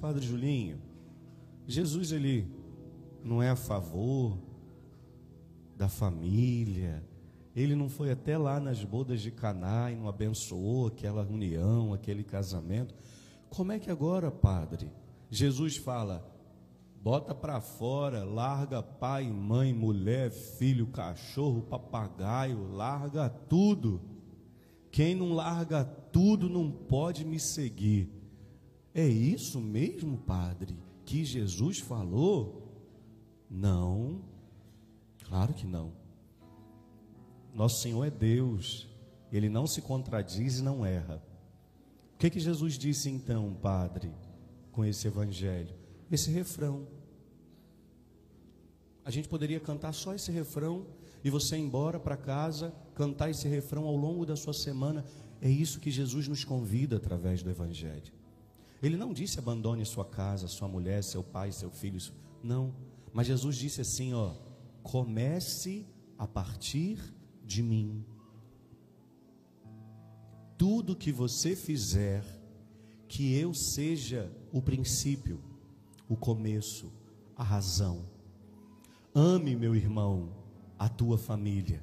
Padre Julinho, Jesus ele não é a favor da família. Ele não foi até lá nas bodas de Caná e não abençoou aquela união, aquele casamento. Como é que agora, padre, Jesus fala: bota para fora, larga pai, mãe, mulher, filho, cachorro, papagaio, larga tudo. Quem não larga tudo não pode me seguir. É isso mesmo, padre, que Jesus falou? Não, claro que não. Nosso Senhor é Deus, Ele não se contradiz e não erra. O que, que Jesus disse então, Padre, com esse evangelho? Esse refrão. A gente poderia cantar só esse refrão e você ir embora para casa, cantar esse refrão ao longo da sua semana. É isso que Jesus nos convida através do evangelho. Ele não disse abandone sua casa, sua mulher, seu pai, seu filho. Não. Mas Jesus disse assim, ó, comece a partir de mim. Tudo que você fizer, que eu seja o princípio, o começo, a razão. Ame, meu irmão, a tua família,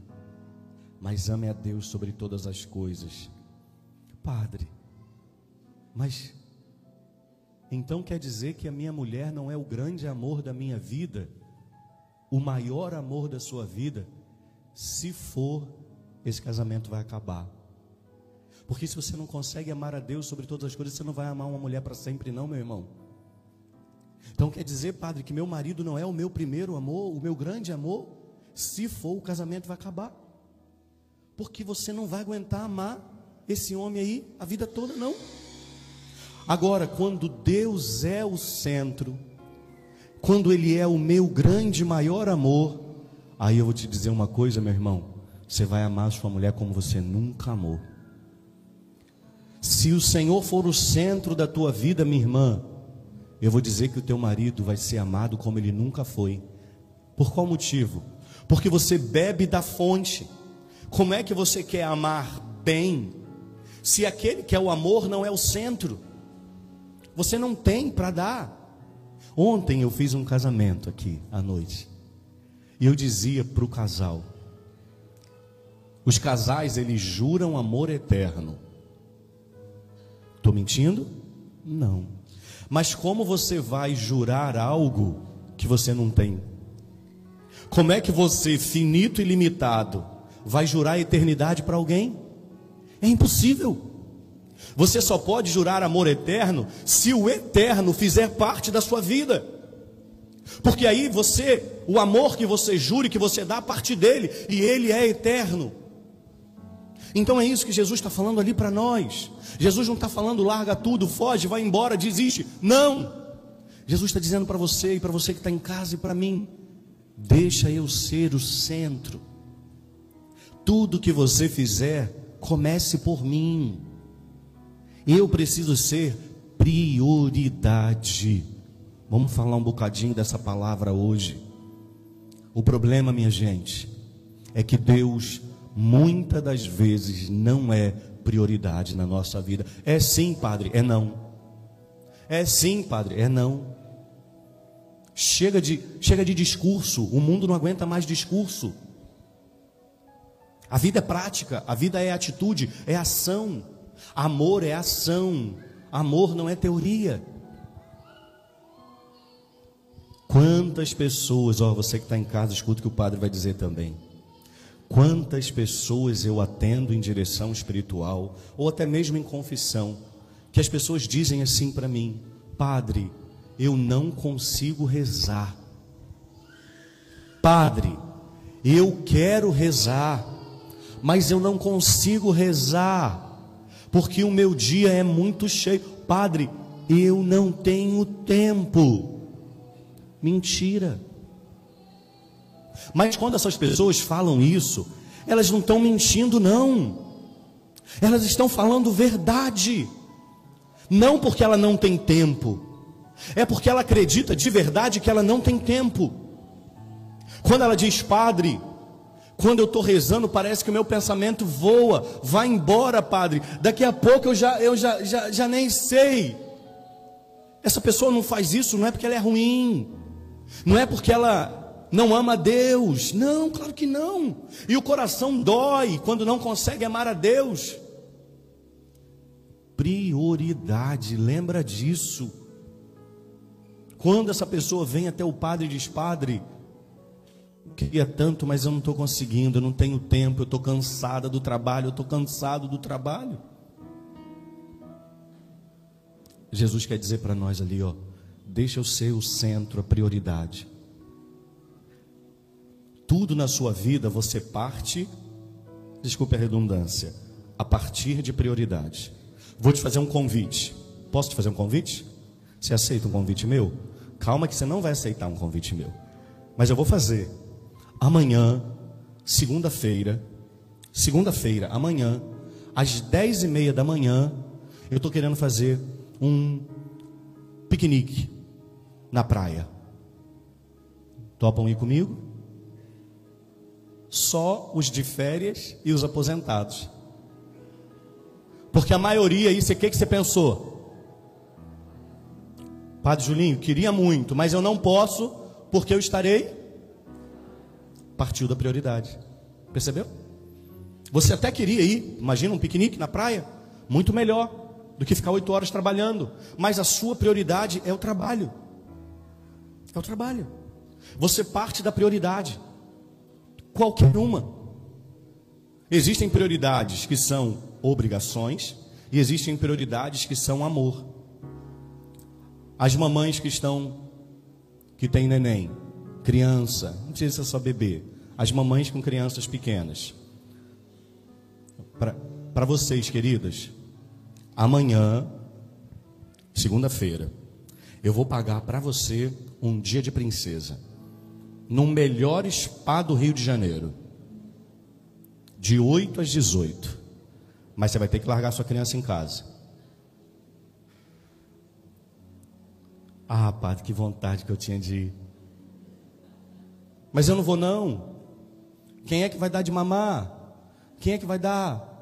mas ame a Deus sobre todas as coisas. Padre, mas então quer dizer que a minha mulher não é o grande amor da minha vida, o maior amor da sua vida? Se for, esse casamento vai acabar. Porque se você não consegue amar a Deus sobre todas as coisas, você não vai amar uma mulher para sempre, não, meu irmão. Então quer dizer, padre, que meu marido não é o meu primeiro amor, o meu grande amor? Se for, o casamento vai acabar. Porque você não vai aguentar amar esse homem aí a vida toda, não. Agora, quando Deus é o centro, quando Ele é o meu grande, maior amor, Aí eu vou te dizer uma coisa, meu irmão. Você vai amar sua mulher como você nunca amou. Se o Senhor for o centro da tua vida, minha irmã, eu vou dizer que o teu marido vai ser amado como ele nunca foi. Por qual motivo? Porque você bebe da fonte. Como é que você quer amar bem se aquele que é o amor não é o centro? Você não tem para dar. Ontem eu fiz um casamento aqui à noite. E eu dizia para o casal: os casais eles juram amor eterno. Estou mentindo? Não. Mas como você vai jurar algo que você não tem? Como é que você, finito e limitado, vai jurar a eternidade para alguém? É impossível. Você só pode jurar amor eterno se o eterno fizer parte da sua vida. Porque aí você, o amor que você jure, que você dá a partir dele, e ele é eterno. Então é isso que Jesus está falando ali para nós. Jesus não está falando larga tudo, foge, vai embora, desiste. Não. Jesus está dizendo para você e para você que está em casa e para mim: deixa eu ser o centro. Tudo que você fizer, comece por mim. Eu preciso ser prioridade. Vamos falar um bocadinho dessa palavra hoje. O problema, minha gente, é que Deus muitas das vezes não é prioridade na nossa vida. É sim, padre, é não. É sim, padre, é não. Chega de, chega de discurso, o mundo não aguenta mais discurso. A vida é prática, a vida é atitude, é ação. Amor é ação. Amor não é teoria. Quantas pessoas, ó, você que está em casa, escuta o que o padre vai dizer também. Quantas pessoas eu atendo em direção espiritual, ou até mesmo em confissão, que as pessoas dizem assim para mim: Padre, eu não consigo rezar. Padre, eu quero rezar, mas eu não consigo rezar, porque o meu dia é muito cheio. Padre, eu não tenho tempo. Mentira. Mas quando essas pessoas falam isso, elas não estão mentindo, não. Elas estão falando verdade. Não porque ela não tem tempo, é porque ela acredita de verdade que ela não tem tempo. Quando ela diz, Padre, quando eu estou rezando, parece que o meu pensamento voa, vai embora, Padre. Daqui a pouco eu já, eu já, já, já nem sei. Essa pessoa não faz isso não é porque ela é ruim, não é porque ela não ama a Deus, não, claro que não. E o coração dói quando não consegue amar a Deus. Prioridade, lembra disso. Quando essa pessoa vem até o padre e diz: Padre, queria tanto, mas eu não estou conseguindo, eu não tenho tempo, eu estou cansada do trabalho, eu estou cansado do trabalho. Jesus quer dizer para nós ali, ó, deixa eu ser o centro, a prioridade. Tudo na sua vida você parte, desculpe a redundância, a partir de prioridade. Vou te fazer um convite. Posso te fazer um convite? Você aceita um convite meu? Calma que você não vai aceitar um convite meu. Mas eu vou fazer. Amanhã, segunda-feira, segunda-feira, amanhã, às dez e meia da manhã, eu estou querendo fazer um piquenique na praia. Topam ir comigo? Só os de férias e os aposentados. Porque a maioria, isso, o que, que você pensou? Padre Julinho, queria muito, mas eu não posso, porque eu estarei. Partiu da prioridade. Percebeu? Você até queria ir, imagina um piquenique na praia, muito melhor do que ficar oito horas trabalhando. Mas a sua prioridade é o trabalho. É o trabalho. Você parte da prioridade. Qualquer uma. Existem prioridades que são obrigações e existem prioridades que são amor. As mamães que estão, que têm neném, criança, não precisa ser só bebê. As mamães com crianças pequenas. Para vocês, queridas, amanhã, segunda-feira, eu vou pagar para você um dia de princesa. No melhor spa do Rio de Janeiro. De 8 às 18. Mas você vai ter que largar sua criança em casa. Ah, padre, que vontade que eu tinha de ir. Mas eu não vou não. Quem é que vai dar de mamar? Quem é que vai dar?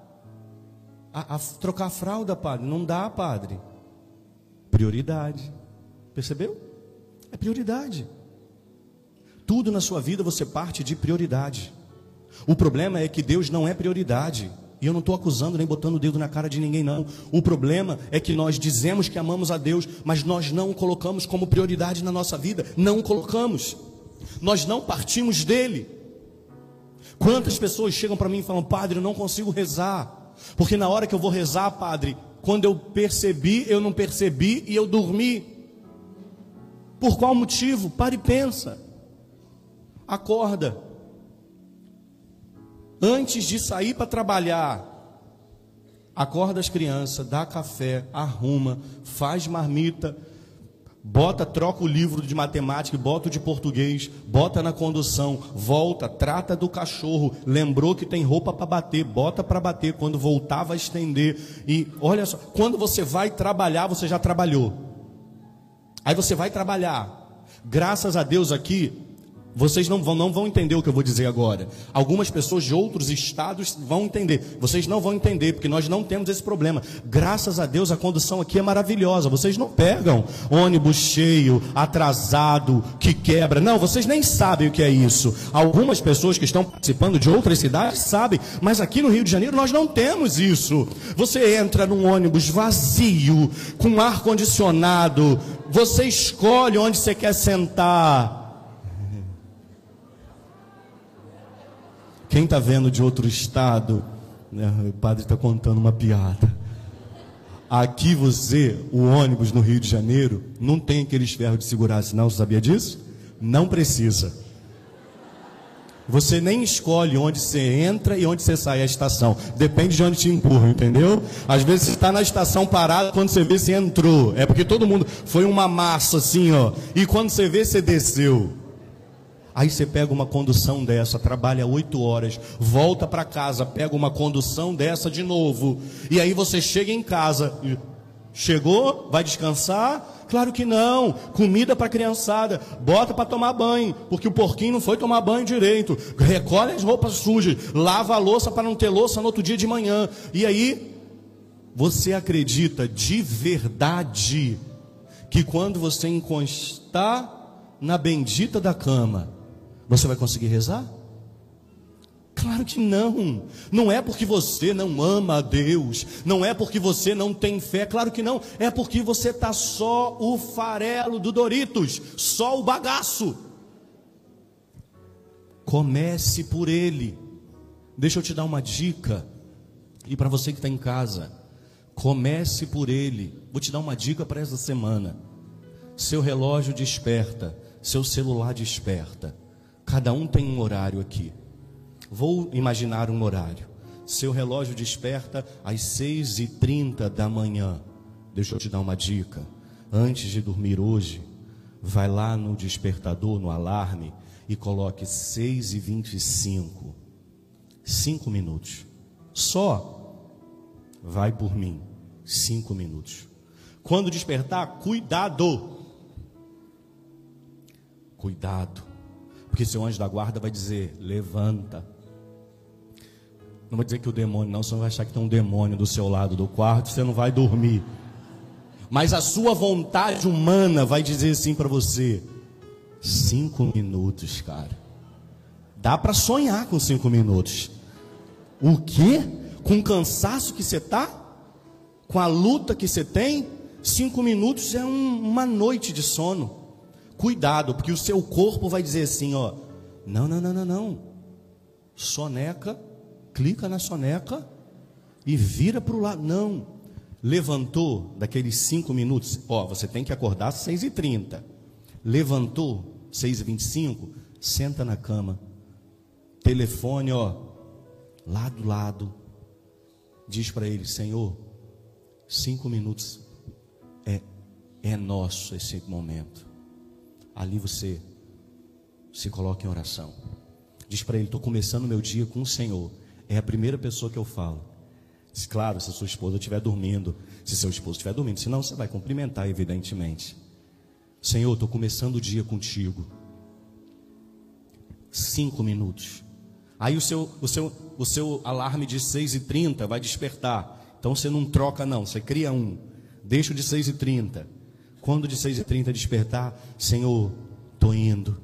A, a, trocar a fralda, padre? Não dá, padre. Prioridade. Percebeu? É prioridade. Tudo na sua vida você parte de prioridade. O problema é que Deus não é prioridade. E eu não estou acusando nem botando o dedo na cara de ninguém, não. O problema é que nós dizemos que amamos a Deus, mas nós não o colocamos como prioridade na nossa vida. Não o colocamos. Nós não partimos dele. Quantas pessoas chegam para mim e falam, Padre, eu não consigo rezar. Porque na hora que eu vou rezar, Padre, quando eu percebi, eu não percebi e eu dormi. Por qual motivo? Pare e pensa. Acorda antes de sair para trabalhar, acorda as crianças, dá café, arruma, faz marmita, bota, troca o livro de matemática, bota o de português, bota na condução, volta, trata do cachorro, lembrou que tem roupa para bater, bota para bater, quando voltar vai estender. E olha só, quando você vai trabalhar, você já trabalhou. Aí você vai trabalhar. Graças a Deus aqui, vocês não vão, não vão entender o que eu vou dizer agora. Algumas pessoas de outros estados vão entender. Vocês não vão entender, porque nós não temos esse problema. Graças a Deus a condução aqui é maravilhosa. Vocês não pegam ônibus cheio, atrasado, que quebra. Não, vocês nem sabem o que é isso. Algumas pessoas que estão participando de outras cidades sabem, mas aqui no Rio de Janeiro nós não temos isso. Você entra num ônibus vazio, com ar condicionado, você escolhe onde você quer sentar. Quem está vendo de outro estado, né, o padre está contando uma piada. Aqui você, o ônibus no Rio de Janeiro, não tem aqueles ferros de segurança, não, você sabia disso? Não precisa. Você nem escolhe onde você entra e onde você sai a estação. Depende de onde te empurra, entendeu? Às vezes você está na estação parado, quando você vê, você entrou. É porque todo mundo foi uma massa assim, ó. E quando você vê, você desceu. Aí você pega uma condução dessa, trabalha oito horas, volta para casa, pega uma condução dessa de novo. E aí você chega em casa, chegou, vai descansar? Claro que não. Comida para criançada, bota para tomar banho, porque o porquinho não foi tomar banho direito. Recolhe as roupas sujas, lava a louça para não ter louça no outro dia de manhã. E aí você acredita de verdade que quando você encostar na bendita da cama, você vai conseguir rezar? Claro que não. Não é porque você não ama a Deus, não é porque você não tem fé, claro que não. É porque você está só o farelo do Doritos, só o bagaço. Comece por ele. Deixa eu te dar uma dica. E para você que está em casa, comece por ele. Vou te dar uma dica para essa semana. Seu relógio desperta, seu celular desperta. Cada um tem um horário aqui. Vou imaginar um horário. Seu relógio desperta às 6h30 da manhã. Deixa eu te dar uma dica. Antes de dormir hoje, vai lá no despertador, no alarme, e coloque 6h25. Cinco minutos. Só vai por mim. Cinco minutos. Quando despertar, cuidado. Cuidado. Porque seu anjo da guarda vai dizer: levanta. Não vou dizer que o demônio, não, você vai achar que tem um demônio do seu lado do quarto, você não vai dormir. Mas a sua vontade humana vai dizer assim para você: cinco minutos, cara. Dá para sonhar com cinco minutos. O quê? Com o cansaço que você tá? Com a luta que você tem? Cinco minutos é um, uma noite de sono. Cuidado, porque o seu corpo vai dizer assim, ó, não, não, não, não, não. Soneca clica na soneca e vira para o lado. Não. Levantou daqueles cinco minutos. Ó, você tem que acordar às seis e trinta. Levantou, seis vinte e cinco, senta na cama. Telefone, ó, lá do lado. Diz para ele, Senhor, cinco minutos é, é nosso esse momento. Ali você se coloca em oração. Diz para ele, estou começando meu dia com o Senhor é a primeira pessoa que eu falo. Claro, se a sua esposa estiver dormindo, se seu esposo estiver dormindo, senão você vai cumprimentar, evidentemente. Senhor, estou começando o dia contigo. Cinco minutos. Aí o seu, o seu, o seu alarme de 6h30 vai despertar. Então você não troca, não. Você cria um. Deixa o de 6h30. Quando de 6h30 despertar, Senhor, estou indo.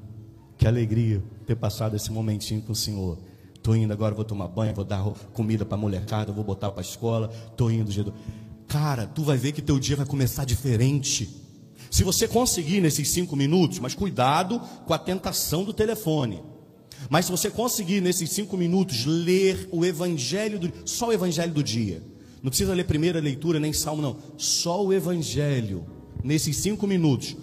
Que alegria ter passado esse momentinho com o Senhor. Tô indo agora, vou tomar banho, vou dar comida para a molecada, vou botar para a escola. Tô indo, Gedo. Cara, tu vai ver que teu dia vai começar diferente. Se você conseguir nesses cinco minutos, mas cuidado com a tentação do telefone. Mas se você conseguir nesses cinco minutos ler o evangelho do, só o evangelho do dia, não precisa ler primeira leitura nem salmo não, só o evangelho nesses cinco minutos.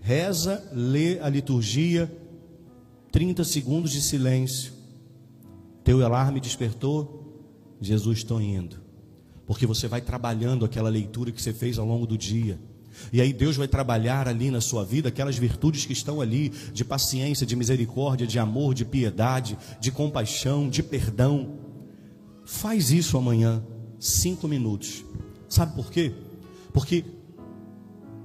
Reza, lê a liturgia, 30 segundos de silêncio teu alarme despertou? Jesus, estou indo. Porque você vai trabalhando aquela leitura que você fez ao longo do dia. E aí Deus vai trabalhar ali na sua vida aquelas virtudes que estão ali, de paciência, de misericórdia, de amor, de piedade, de compaixão, de perdão. Faz isso amanhã, cinco minutos. Sabe por quê? Porque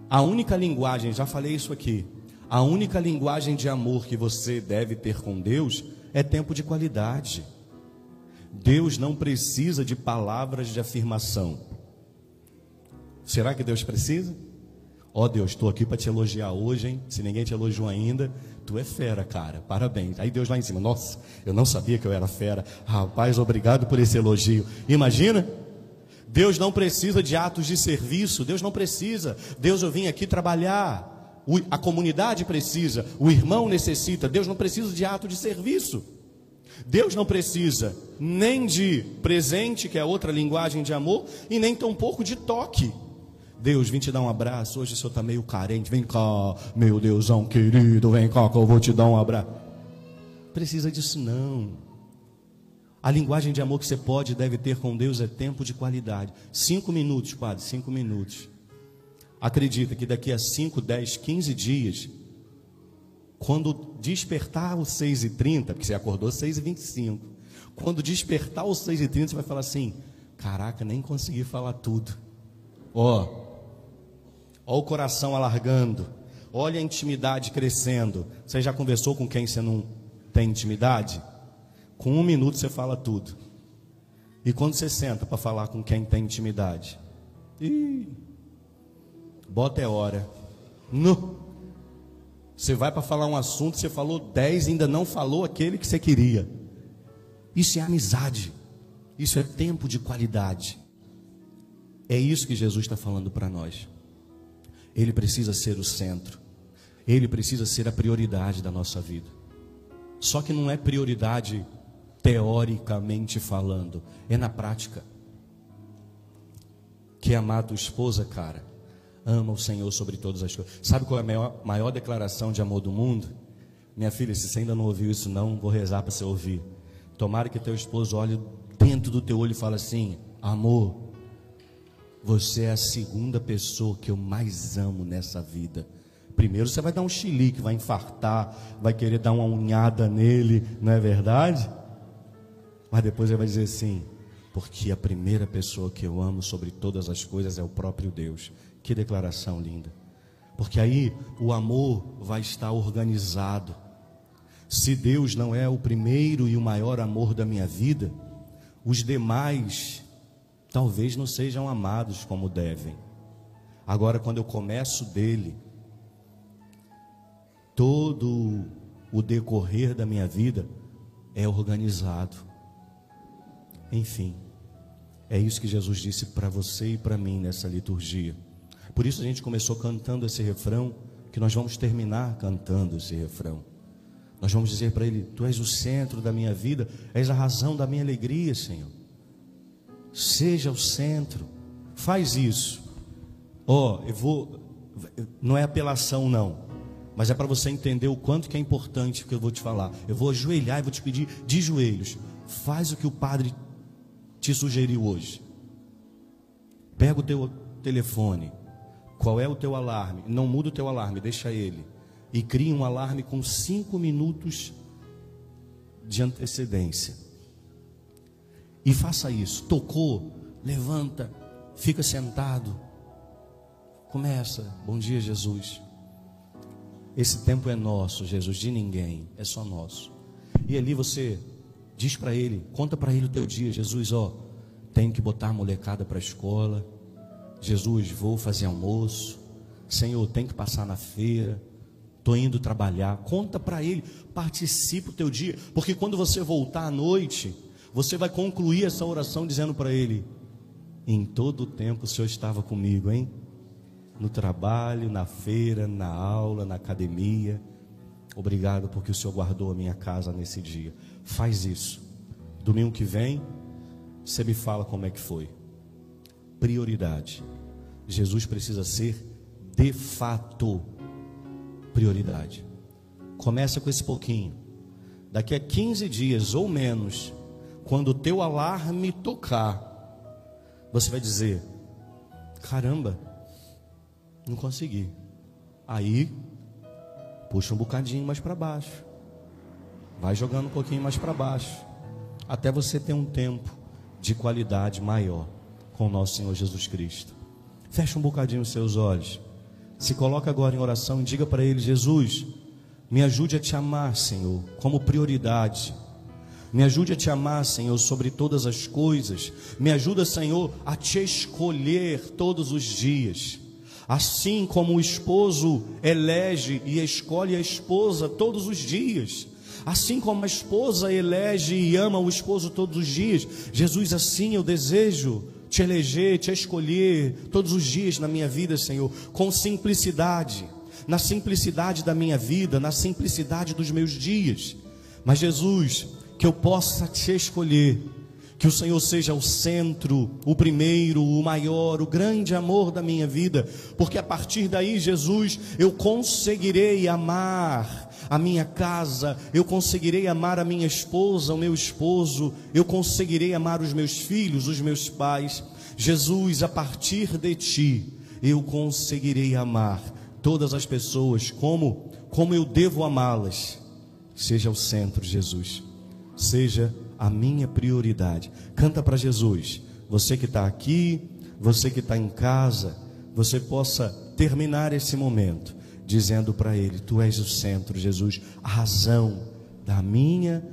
a única linguagem, já falei isso aqui, a única linguagem de amor que você deve ter com Deus é tempo de qualidade. Deus não precisa de palavras de afirmação. Será que Deus precisa? Ó oh, Deus, estou aqui para te elogiar hoje, hein? Se ninguém te elogiou ainda, tu é fera, cara. Parabéns. Aí Deus lá em cima, nossa, eu não sabia que eu era fera. Rapaz, obrigado por esse elogio. Imagina? Deus não precisa de atos de serviço. Deus não precisa. Deus, eu vim aqui trabalhar a comunidade precisa, o irmão necessita, Deus não precisa de ato de serviço. Deus não precisa nem de presente, que é outra linguagem de amor, e nem tampouco de toque. Deus, vim te dar um abraço. Hoje o senhor está meio carente. Vem cá, meu Deusão querido, vem cá que eu vou te dar um abraço. Precisa disso não. A linguagem de amor que você pode e deve ter com Deus é tempo de qualidade. Cinco minutos, quase, cinco minutos acredita que daqui a 5, 10, 15 dias, quando despertar os 6 e 30, porque você acordou 6 e 25, quando despertar os 6 e 30, você vai falar assim, caraca, nem consegui falar tudo. Ó, ó o coração alargando, olha a intimidade crescendo. Você já conversou com quem você não tem intimidade? Com um minuto você fala tudo. E quando você senta para falar com quem tem intimidade? Ih, Bota é hora. No. Você vai para falar um assunto, você falou dez, ainda não falou aquele que você queria. Isso é amizade. Isso é tempo de qualidade. É isso que Jesus está falando para nós. Ele precisa ser o centro. Ele precisa ser a prioridade da nossa vida. Só que não é prioridade teoricamente falando, é na prática. Que amar a tua esposa, cara, ama o Senhor sobre todas as coisas. Sabe qual é a maior, maior declaração de amor do mundo? Minha filha, se você ainda não ouviu isso, não, vou rezar para você ouvir. Tomara que teu esposo olhe dentro do teu olho e fale assim: Amor, você é a segunda pessoa que eu mais amo nessa vida. Primeiro você vai dar um chilique, vai infartar, vai querer dar uma unhada nele, não é verdade? Mas depois ele vai dizer assim: porque a primeira pessoa que eu amo sobre todas as coisas é o próprio Deus. Que declaração linda. Porque aí o amor vai estar organizado. Se Deus não é o primeiro e o maior amor da minha vida, os demais talvez não sejam amados como devem. Agora, quando eu começo dele, todo o decorrer da minha vida é organizado. Enfim, é isso que Jesus disse para você e para mim nessa liturgia. Por isso a gente começou cantando esse refrão, que nós vamos terminar cantando esse refrão. Nós vamos dizer para Ele: Tu és o centro da minha vida, és a razão da minha alegria, Senhor. Seja o centro, faz isso. Ó, oh, eu vou, não é apelação, não, mas é para você entender o quanto que é importante o que eu vou te falar. Eu vou ajoelhar e vou te pedir de joelhos: faz o que o Padre te sugeriu hoje. Pega o teu telefone, qual é o teu alarme? Não muda o teu alarme, deixa ele. E cria um alarme com cinco minutos de antecedência. E faça isso. Tocou, levanta, fica sentado. Começa. Bom dia, Jesus. Esse tempo é nosso, Jesus, de ninguém, é só nosso. E ali você diz para ele, conta para ele o teu dia, Jesus, ó, tenho que botar a molecada para a escola Jesus, vou fazer almoço. Senhor, tem que passar na feira. Estou indo trabalhar. Conta para ele, participe o teu dia. Porque quando você voltar à noite, você vai concluir essa oração dizendo para ele: Em todo o tempo o Senhor estava comigo, hein? No trabalho, na feira, na aula, na academia. Obrigado porque o Senhor guardou a minha casa nesse dia. Faz isso. Domingo que vem, você me fala como é que foi prioridade. Jesus precisa ser de fato prioridade. Começa com esse pouquinho. Daqui a 15 dias ou menos, quando o teu alarme tocar, você vai dizer: caramba, não consegui. Aí, puxa um bocadinho mais para baixo. Vai jogando um pouquinho mais para baixo. Até você ter um tempo de qualidade maior com o nosso Senhor Jesus Cristo. Feche um bocadinho os seus olhos. Se coloca agora em oração e diga para Ele: Jesus, me ajude a te amar, Senhor, como prioridade. Me ajude a te amar, Senhor, sobre todas as coisas. Me ajuda, Senhor, a te escolher todos os dias. Assim como o esposo elege e escolhe a esposa todos os dias. Assim como a esposa elege e ama o esposo todos os dias. Jesus, assim eu desejo te eleger, te escolher todos os dias na minha vida, Senhor, com simplicidade, na simplicidade da minha vida, na simplicidade dos meus dias. Mas Jesus, que eu possa te escolher, que o Senhor seja o centro, o primeiro, o maior, o grande amor da minha vida, porque a partir daí, Jesus, eu conseguirei amar a minha casa, eu conseguirei amar a minha esposa, o meu esposo, eu conseguirei amar os meus filhos, os meus pais. Jesus, a partir de ti, eu conseguirei amar todas as pessoas como como eu devo amá-las. Seja o centro, Jesus. Seja a minha prioridade. Canta para Jesus. Você que está aqui, você que está em casa, você possa terminar esse momento dizendo para ele: Tu és o centro, Jesus, a razão da minha